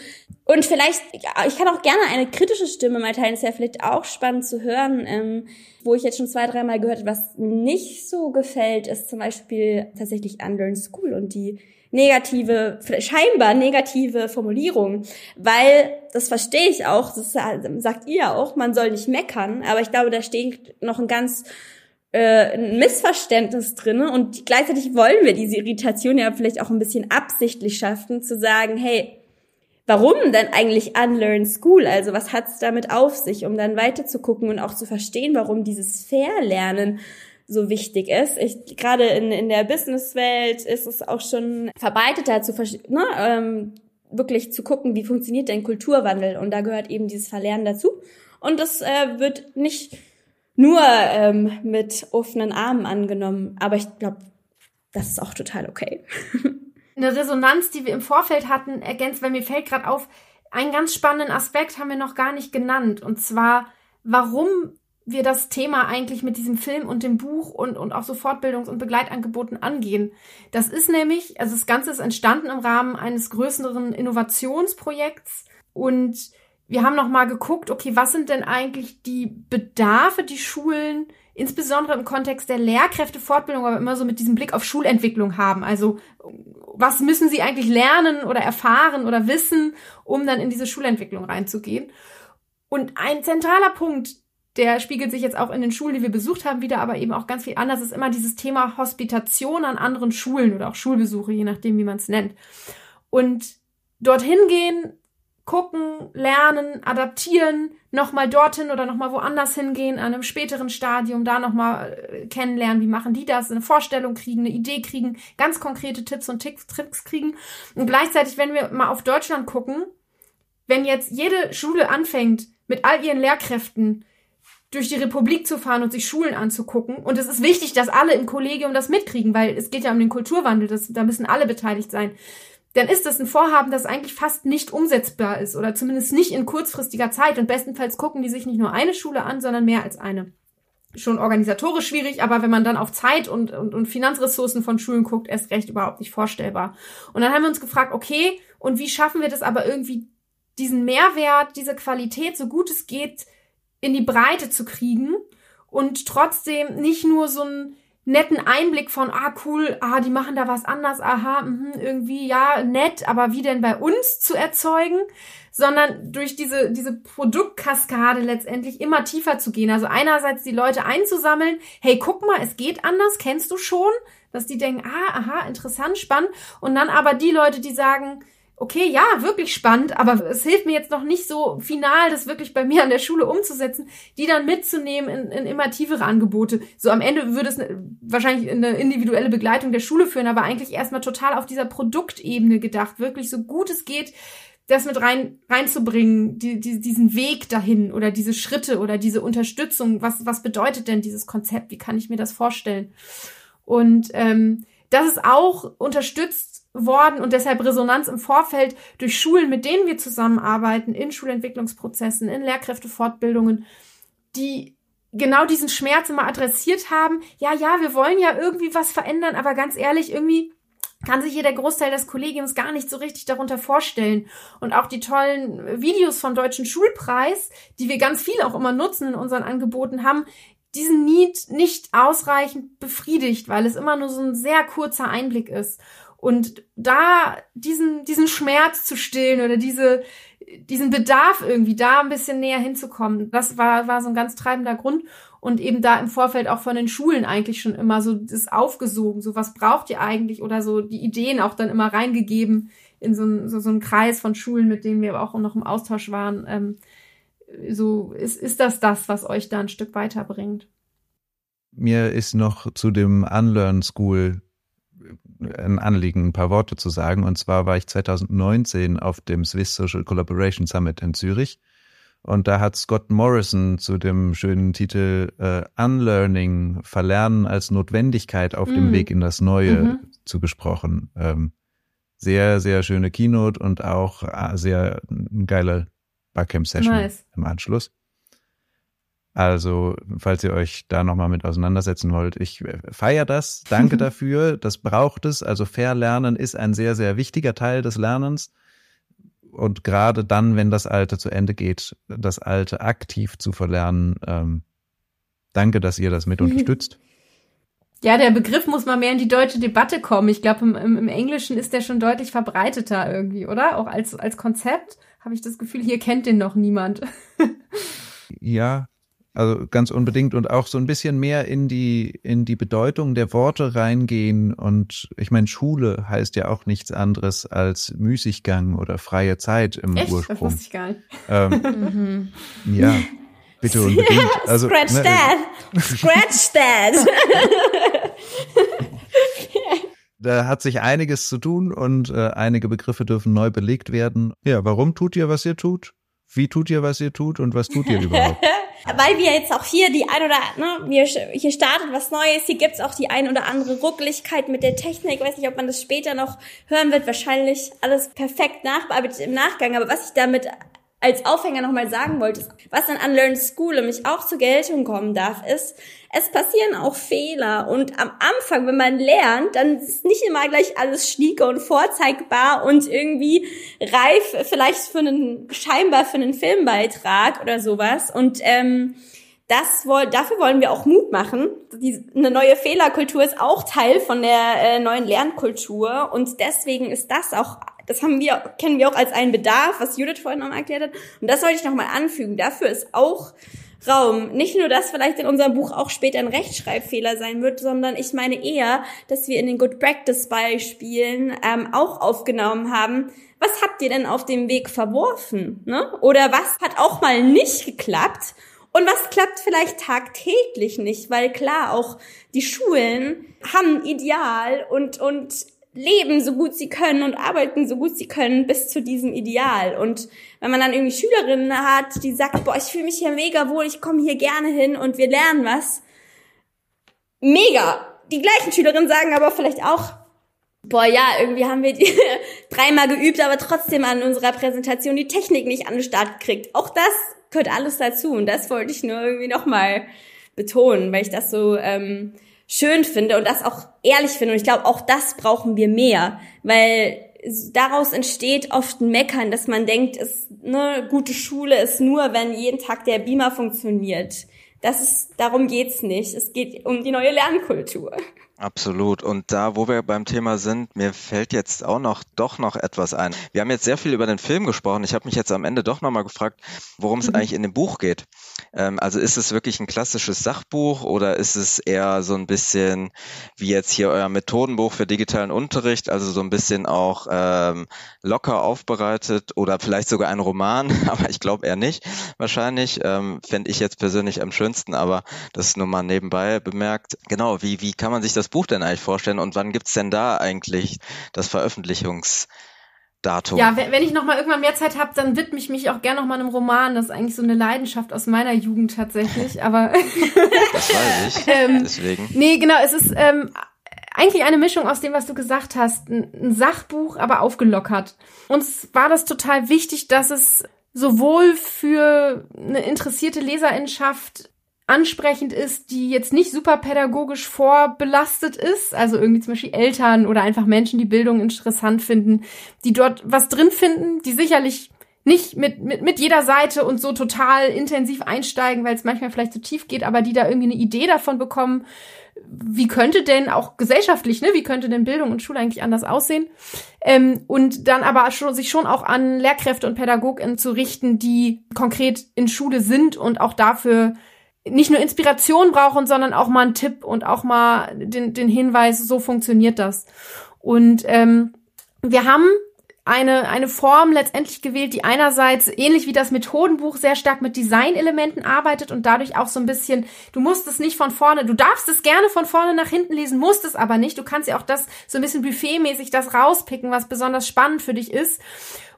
Und vielleicht, ich kann auch gerne eine kritische Stimme mal teilen, ist ja vielleicht auch spannend zu hören, ähm, wo ich jetzt schon zwei, dreimal gehört habe, was nicht so gefällt, ist zum Beispiel tatsächlich Unlearn School und die negative, scheinbar negative Formulierung, weil das verstehe ich auch, das sagt ihr auch, man soll nicht meckern, aber ich glaube, da steht noch ein ganz äh, ein Missverständnis drinne und gleichzeitig wollen wir diese Irritation ja vielleicht auch ein bisschen absichtlich schaffen, zu sagen, hey, warum denn eigentlich Unlearn School? Also was hat's damit auf sich, um dann weiter zu gucken und auch zu verstehen, warum dieses Verlernen so wichtig ist. Ich, gerade in, in der Businesswelt ist es auch schon verbreiteter zu ne, ähm, wirklich zu gucken, wie funktioniert denn Kulturwandel und da gehört eben dieses Verlernen dazu und das äh, wird nicht nur ähm, mit offenen Armen angenommen, aber ich glaube, das ist auch total okay. [LAUGHS] Eine Resonanz, die wir im Vorfeld hatten, ergänzt, weil mir fällt gerade auf, einen ganz spannenden Aspekt haben wir noch gar nicht genannt und zwar, warum wir das Thema eigentlich mit diesem Film und dem Buch und, und auch so Fortbildungs- und Begleitangeboten angehen. Das ist nämlich, also das Ganze ist entstanden im Rahmen eines größeren Innovationsprojekts und wir haben noch mal geguckt, okay, was sind denn eigentlich die Bedarfe, die Schulen insbesondere im Kontext der Lehrkräftefortbildung, aber immer so mit diesem Blick auf Schulentwicklung haben. Also was müssen sie eigentlich lernen oder erfahren oder wissen, um dann in diese Schulentwicklung reinzugehen? Und ein zentraler Punkt, der spiegelt sich jetzt auch in den Schulen, die wir besucht haben, wieder, aber eben auch ganz viel anders, ist immer dieses Thema Hospitation an anderen Schulen oder auch Schulbesuche, je nachdem, wie man es nennt. Und dorthin gehen, gucken, lernen, adaptieren, nochmal dorthin oder nochmal woanders hingehen, an einem späteren Stadium, da nochmal äh, kennenlernen, wie machen die das, eine Vorstellung kriegen, eine Idee kriegen, ganz konkrete Tipps und Tricks kriegen. Und gleichzeitig, wenn wir mal auf Deutschland gucken, wenn jetzt jede Schule anfängt, mit all ihren Lehrkräften durch die Republik zu fahren und sich Schulen anzugucken. Und es ist wichtig, dass alle im Kollegium das mitkriegen, weil es geht ja um den Kulturwandel, das, da müssen alle beteiligt sein. Dann ist das ein Vorhaben, das eigentlich fast nicht umsetzbar ist oder zumindest nicht in kurzfristiger Zeit. Und bestenfalls gucken die sich nicht nur eine Schule an, sondern mehr als eine. Schon organisatorisch schwierig, aber wenn man dann auf Zeit und, und, und Finanzressourcen von Schulen guckt, erst recht überhaupt nicht vorstellbar. Und dann haben wir uns gefragt, okay, und wie schaffen wir das aber irgendwie, diesen Mehrwert, diese Qualität, so gut es geht, in die Breite zu kriegen und trotzdem nicht nur so ein netten Einblick von, ah cool, ah die machen da was anders, aha, mh, irgendwie ja nett, aber wie denn bei uns zu erzeugen, sondern durch diese diese Produktkaskade letztendlich immer tiefer zu gehen. Also einerseits die Leute einzusammeln, hey guck mal, es geht anders, kennst du schon, dass die denken, ah aha, interessant, spannend, und dann aber die Leute, die sagen okay, ja, wirklich spannend, aber es hilft mir jetzt noch nicht so final, das wirklich bei mir an der Schule umzusetzen, die dann mitzunehmen in, in immer tiefere Angebote. So am Ende würde es wahrscheinlich eine individuelle Begleitung der Schule führen, aber eigentlich erstmal total auf dieser Produktebene gedacht, wirklich so gut es geht, das mit rein reinzubringen, die, die, diesen Weg dahin oder diese Schritte oder diese Unterstützung. Was was bedeutet denn dieses Konzept? Wie kann ich mir das vorstellen? Und ähm, das ist auch unterstützt worden und deshalb Resonanz im Vorfeld durch Schulen, mit denen wir zusammenarbeiten, in Schulentwicklungsprozessen, in Lehrkräftefortbildungen, die genau diesen Schmerz immer adressiert haben. Ja, ja, wir wollen ja irgendwie was verändern, aber ganz ehrlich, irgendwie kann sich hier der Großteil des Kollegiums gar nicht so richtig darunter vorstellen. Und auch die tollen Videos vom Deutschen Schulpreis, die wir ganz viel auch immer nutzen in unseren Angeboten, haben diesen Need nicht ausreichend befriedigt, weil es immer nur so ein sehr kurzer Einblick ist. Und da diesen, diesen Schmerz zu stillen oder diese, diesen Bedarf irgendwie da ein bisschen näher hinzukommen, das war, war so ein ganz treibender Grund. Und eben da im Vorfeld auch von den Schulen eigentlich schon immer so das aufgesogen, so was braucht ihr eigentlich oder so die Ideen auch dann immer reingegeben in so, so, so einen Kreis von Schulen, mit denen wir auch noch im Austausch waren. Ähm, so ist, ist das das, was euch da ein Stück weiterbringt? Mir ist noch zu dem Unlearn School ein Anliegen, ein paar Worte zu sagen. Und zwar war ich 2019 auf dem Swiss Social Collaboration Summit in Zürich. Und da hat Scott Morrison zu dem schönen Titel äh, Unlearning, Verlernen als Notwendigkeit auf mm. dem Weg in das Neue mhm. zugesprochen. Ähm, sehr, sehr schöne Keynote und auch äh, sehr geile Barcamp-Session nice. im Anschluss. Also, falls ihr euch da nochmal mit auseinandersetzen wollt, ich äh, feiere das. Danke [LAUGHS] dafür. Das braucht es. Also, Verlernen ist ein sehr, sehr wichtiger Teil des Lernens. Und gerade dann, wenn das Alte zu Ende geht, das Alte aktiv zu verlernen. Ähm, danke, dass ihr das mit [LAUGHS] unterstützt. Ja, der Begriff muss mal mehr in die deutsche Debatte kommen. Ich glaube, im, im, im, Englischen ist der schon deutlich verbreiteter irgendwie, oder? Auch als, als Konzept habe ich das Gefühl, hier kennt den noch niemand. [LAUGHS] ja, also ganz unbedingt und auch so ein bisschen mehr in die, in die Bedeutung der Worte reingehen. Und ich meine, Schule heißt ja auch nichts anderes als Müßiggang oder freie Zeit im Echt? Ursprung. Das wusste ich gar nicht. Ähm, [LAUGHS] ja, bitte unbedingt. [LAUGHS] Also, Scratch ne, that. Scratch that. [LAUGHS] Da hat sich einiges zu tun und äh, einige Begriffe dürfen neu belegt werden. Ja, warum tut ihr, was ihr tut? Wie tut ihr, was ihr tut und was tut ihr überhaupt? Weil wir jetzt auch hier die ein oder ne, wir, hier startet was Neues, hier gibt's auch die ein oder andere Ruckligkeit mit der Technik. Ich weiß nicht, ob man das später noch hören wird. Wahrscheinlich alles perfekt nachbearbeitet im Nachgang. Aber was ich damit als Aufhänger nochmal sagen wollte, was an Unlearn School nämlich auch zur Geltung kommen darf, ist, es passieren auch Fehler. Und am Anfang, wenn man lernt, dann ist nicht immer gleich alles schnieke und vorzeigbar und irgendwie reif, vielleicht für einen, scheinbar für einen Filmbeitrag oder sowas. Und ähm, das woll, dafür wollen wir auch Mut machen. Die, eine neue Fehlerkultur ist auch Teil von der äh, neuen Lernkultur und deswegen ist das auch das haben wir, kennen wir auch als einen Bedarf, was Judith vorhin nochmal erklärt hat. Und das wollte ich nochmal anfügen. Dafür ist auch Raum. Nicht nur, dass vielleicht in unserem Buch auch später ein Rechtschreibfehler sein wird, sondern ich meine eher, dass wir in den Good Practice Beispielen ähm, auch aufgenommen haben, was habt ihr denn auf dem Weg verworfen? Ne? Oder was hat auch mal nicht geklappt? Und was klappt vielleicht tagtäglich nicht? Weil klar, auch die Schulen haben Ideal und, und leben so gut sie können und arbeiten so gut sie können bis zu diesem Ideal. Und wenn man dann irgendwie Schülerinnen hat, die sagt, boah, ich fühle mich hier mega wohl, ich komme hier gerne hin und wir lernen was. Mega. Die gleichen Schülerinnen sagen aber vielleicht auch, boah, ja, irgendwie haben wir die [LAUGHS] dreimal geübt, aber trotzdem an unserer Präsentation die Technik nicht an den Start gekriegt. Auch das gehört alles dazu und das wollte ich nur irgendwie nochmal betonen, weil ich das so ähm, schön finde und das auch ehrlich finde. Und ich glaube, auch das brauchen wir mehr, weil daraus entsteht oft ein Meckern, dass man denkt, es, ne, gute Schule ist nur, wenn jeden Tag der Beamer funktioniert. Das ist, darum geht's nicht. Es geht um die neue Lernkultur. Absolut. Und da, wo wir beim Thema sind, mir fällt jetzt auch noch doch noch etwas ein. Wir haben jetzt sehr viel über den Film gesprochen. Ich habe mich jetzt am Ende doch nochmal gefragt, worum es mhm. eigentlich in dem Buch geht. Ähm, also ist es wirklich ein klassisches Sachbuch oder ist es eher so ein bisschen wie jetzt hier euer Methodenbuch für digitalen Unterricht, also so ein bisschen auch ähm, locker aufbereitet oder vielleicht sogar ein Roman, [LAUGHS] aber ich glaube eher nicht. Wahrscheinlich ähm, fände ich jetzt persönlich am schönsten, aber das nur mal nebenbei bemerkt. Genau, wie, wie kann man sich das das Buch denn eigentlich vorstellen und wann gibt's denn da eigentlich das Veröffentlichungs Datum. Ja, wenn ich noch mal irgendwann mehr Zeit habe, dann widme ich mich auch gerne noch mal einem Roman. Das ist eigentlich so eine Leidenschaft aus meiner Jugend tatsächlich. [LAUGHS] Aber das weiß ich. [LAUGHS] ähm, Deswegen. Nee, genau. Es ist ähm, eigentlich eine Mischung aus dem, was du gesagt hast. Ein, Sachbuch, aber aufgelockert. Uns war das total wichtig, dass es sowohl für eine interessierte Leserinnenschaft ansprechend ist, die jetzt nicht super pädagogisch vorbelastet ist, also irgendwie zum Beispiel Eltern oder einfach Menschen, die Bildung interessant finden, die dort was drin finden, die sicherlich nicht mit, mit, mit jeder Seite und so total intensiv einsteigen, weil es manchmal vielleicht zu tief geht, aber die da irgendwie eine Idee davon bekommen, wie könnte denn auch gesellschaftlich, ne, wie könnte denn Bildung und Schule eigentlich anders aussehen? Ähm, und dann aber schon, sich schon auch an Lehrkräfte und PädagogInnen zu richten, die konkret in Schule sind und auch dafür nicht nur Inspiration brauchen, sondern auch mal einen Tipp und auch mal den, den Hinweis, so funktioniert das. Und ähm, wir haben eine, eine Form letztendlich gewählt, die einerseits ähnlich wie das Methodenbuch sehr stark mit Designelementen arbeitet und dadurch auch so ein bisschen, du musst es nicht von vorne, du darfst es gerne von vorne nach hinten lesen, musst es aber nicht. Du kannst ja auch das so ein bisschen buffetmäßig das rauspicken, was besonders spannend für dich ist.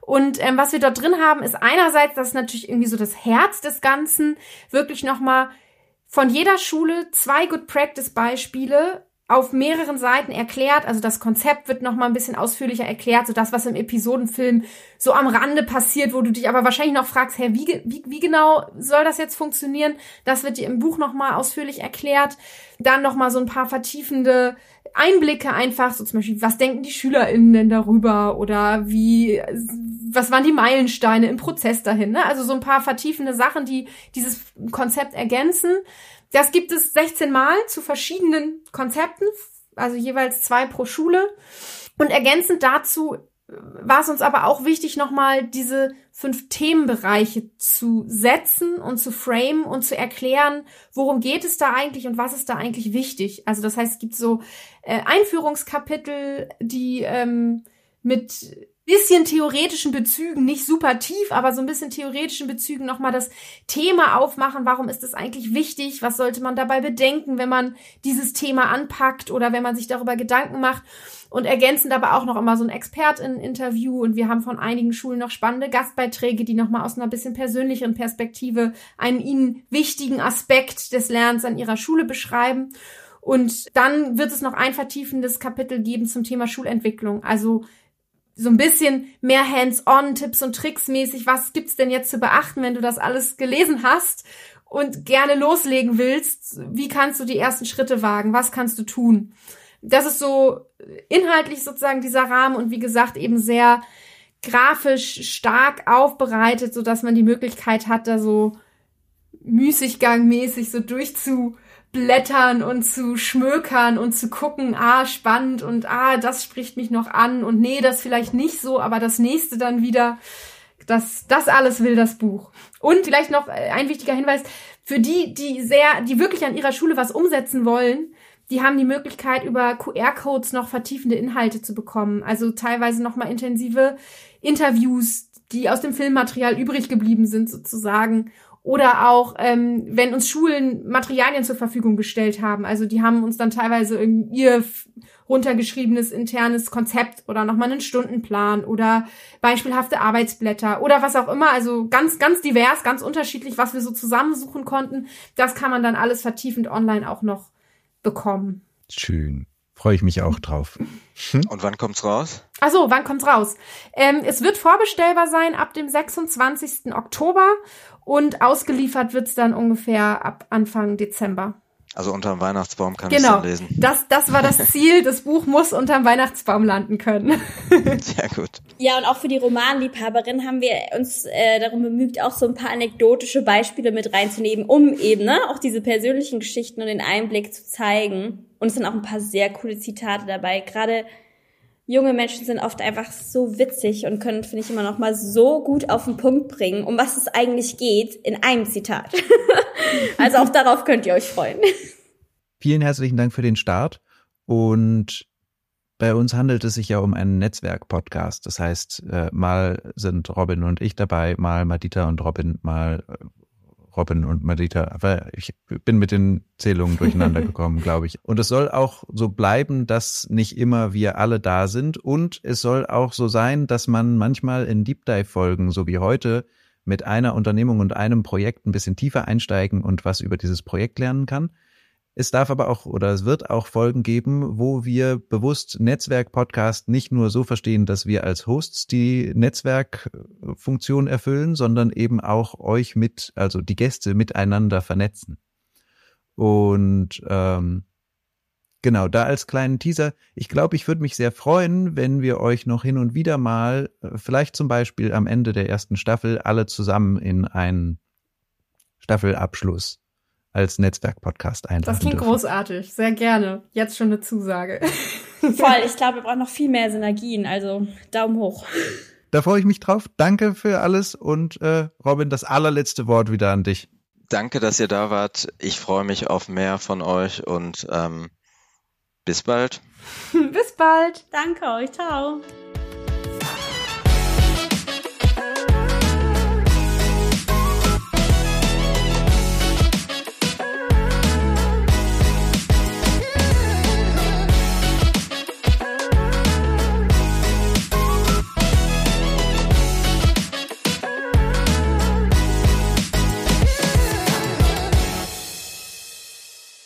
Und ähm, was wir dort drin haben, ist einerseits, das ist natürlich irgendwie so das Herz des Ganzen, wirklich nochmal von jeder Schule zwei Good Practice Beispiele auf mehreren Seiten erklärt. Also das Konzept wird noch mal ein bisschen ausführlicher erklärt, so das, was im Episodenfilm so am Rande passiert, wo du dich aber wahrscheinlich noch fragst, hey, wie, wie, wie genau soll das jetzt funktionieren? Das wird dir im Buch noch mal ausführlich erklärt. Dann noch mal so ein paar vertiefende Einblicke einfach, so zum Beispiel, was denken die SchülerInnen denn darüber oder wie, was waren die Meilensteine im Prozess dahin, ne? Also so ein paar vertiefende Sachen, die dieses Konzept ergänzen. Das gibt es 16 Mal zu verschiedenen Konzepten, also jeweils zwei pro Schule. Und ergänzend dazu war es uns aber auch wichtig, nochmal diese fünf Themenbereiche zu setzen und zu framen und zu erklären, worum geht es da eigentlich und was ist da eigentlich wichtig. Also das heißt, es gibt so äh, Einführungskapitel, die ähm, mit bisschen theoretischen Bezügen, nicht super tief, aber so ein bisschen theoretischen Bezügen nochmal das Thema aufmachen. Warum ist das eigentlich wichtig? Was sollte man dabei bedenken, wenn man dieses Thema anpackt oder wenn man sich darüber Gedanken macht? Und ergänzend aber auch noch immer so ein Expertin-Interview. Und wir haben von einigen Schulen noch spannende Gastbeiträge, die nochmal aus einer bisschen persönlicheren Perspektive einen ihnen wichtigen Aspekt des Lernens an ihrer Schule beschreiben. Und dann wird es noch ein vertiefendes Kapitel geben zum Thema Schulentwicklung. Also so ein bisschen mehr hands-on, Tipps und Tricks mäßig. Was gibt's denn jetzt zu beachten, wenn du das alles gelesen hast und gerne loslegen willst? Wie kannst du die ersten Schritte wagen? Was kannst du tun? Das ist so inhaltlich sozusagen dieser Rahmen und wie gesagt eben sehr grafisch stark aufbereitet, so dass man die Möglichkeit hat, da so müßiggangmäßig so durchzu blättern und zu schmökern und zu gucken, ah, spannend und ah, das spricht mich noch an und nee, das vielleicht nicht so, aber das nächste dann wieder. Das, das alles will das Buch. Und vielleicht noch ein wichtiger Hinweis, für die, die sehr, die wirklich an ihrer Schule was umsetzen wollen, die haben die Möglichkeit, über QR-Codes noch vertiefende Inhalte zu bekommen. Also teilweise nochmal intensive Interviews, die aus dem Filmmaterial übrig geblieben sind, sozusagen. Oder auch, ähm, wenn uns Schulen Materialien zur Verfügung gestellt haben. Also die haben uns dann teilweise ihr runtergeschriebenes internes Konzept oder nochmal einen Stundenplan oder beispielhafte Arbeitsblätter oder was auch immer. Also ganz, ganz divers, ganz unterschiedlich, was wir so zusammensuchen konnten. Das kann man dann alles vertiefend online auch noch bekommen. Schön. Freue ich mich auch drauf. Hm? Und wann kommt's raus? Also, wann kommt's raus? Ähm, es wird vorbestellbar sein ab dem 26. Oktober und ausgeliefert wird's dann ungefähr ab Anfang Dezember. Also unterm Weihnachtsbaum kann genau, ich es lesen. Das, das war das [LAUGHS] Ziel. Das Buch muss unterm Weihnachtsbaum landen können. [LAUGHS] Sehr gut. Ja, und auch für die Romanliebhaberin haben wir uns äh, darum bemüht, auch so ein paar anekdotische Beispiele mit reinzunehmen, um eben ne, auch diese persönlichen Geschichten und den Einblick zu zeigen. Und es sind auch ein paar sehr coole Zitate dabei. Gerade junge Menschen sind oft einfach so witzig und können, finde ich, immer noch mal so gut auf den Punkt bringen, um was es eigentlich geht, in einem Zitat. [LAUGHS] also auch darauf könnt ihr euch freuen. Vielen herzlichen Dank für den Start und bei uns handelt es sich ja um einen Netzwerk-Podcast. Das heißt, äh, mal sind Robin und ich dabei, mal Madita und Robin, mal äh, Robin und Madita. Aber ich bin mit den Zählungen durcheinander [LAUGHS] gekommen, glaube ich. Und es soll auch so bleiben, dass nicht immer wir alle da sind. Und es soll auch so sein, dass man manchmal in Deep Dive-Folgen, so wie heute, mit einer Unternehmung und einem Projekt ein bisschen tiefer einsteigen und was über dieses Projekt lernen kann. Es darf aber auch oder es wird auch Folgen geben, wo wir bewusst Netzwerk-Podcast nicht nur so verstehen, dass wir als Hosts die Netzwerkfunktion erfüllen, sondern eben auch euch mit, also die Gäste miteinander vernetzen. Und ähm, genau, da als kleinen Teaser, ich glaube, ich würde mich sehr freuen, wenn wir euch noch hin und wieder mal, äh, vielleicht zum Beispiel am Ende der ersten Staffel, alle zusammen in einen Staffelabschluss als Netzwerk-Podcast einladen Das klingt dürfen. großartig, sehr gerne. Jetzt schon eine Zusage. [LAUGHS] Voll, ich glaube, wir brauchen noch viel mehr Synergien, also Daumen hoch. Da freue ich mich drauf. Danke für alles und äh, Robin, das allerletzte Wort wieder an dich. Danke, dass ihr da wart. Ich freue mich auf mehr von euch und ähm, bis bald. [LAUGHS] bis bald. Danke euch. Ciao.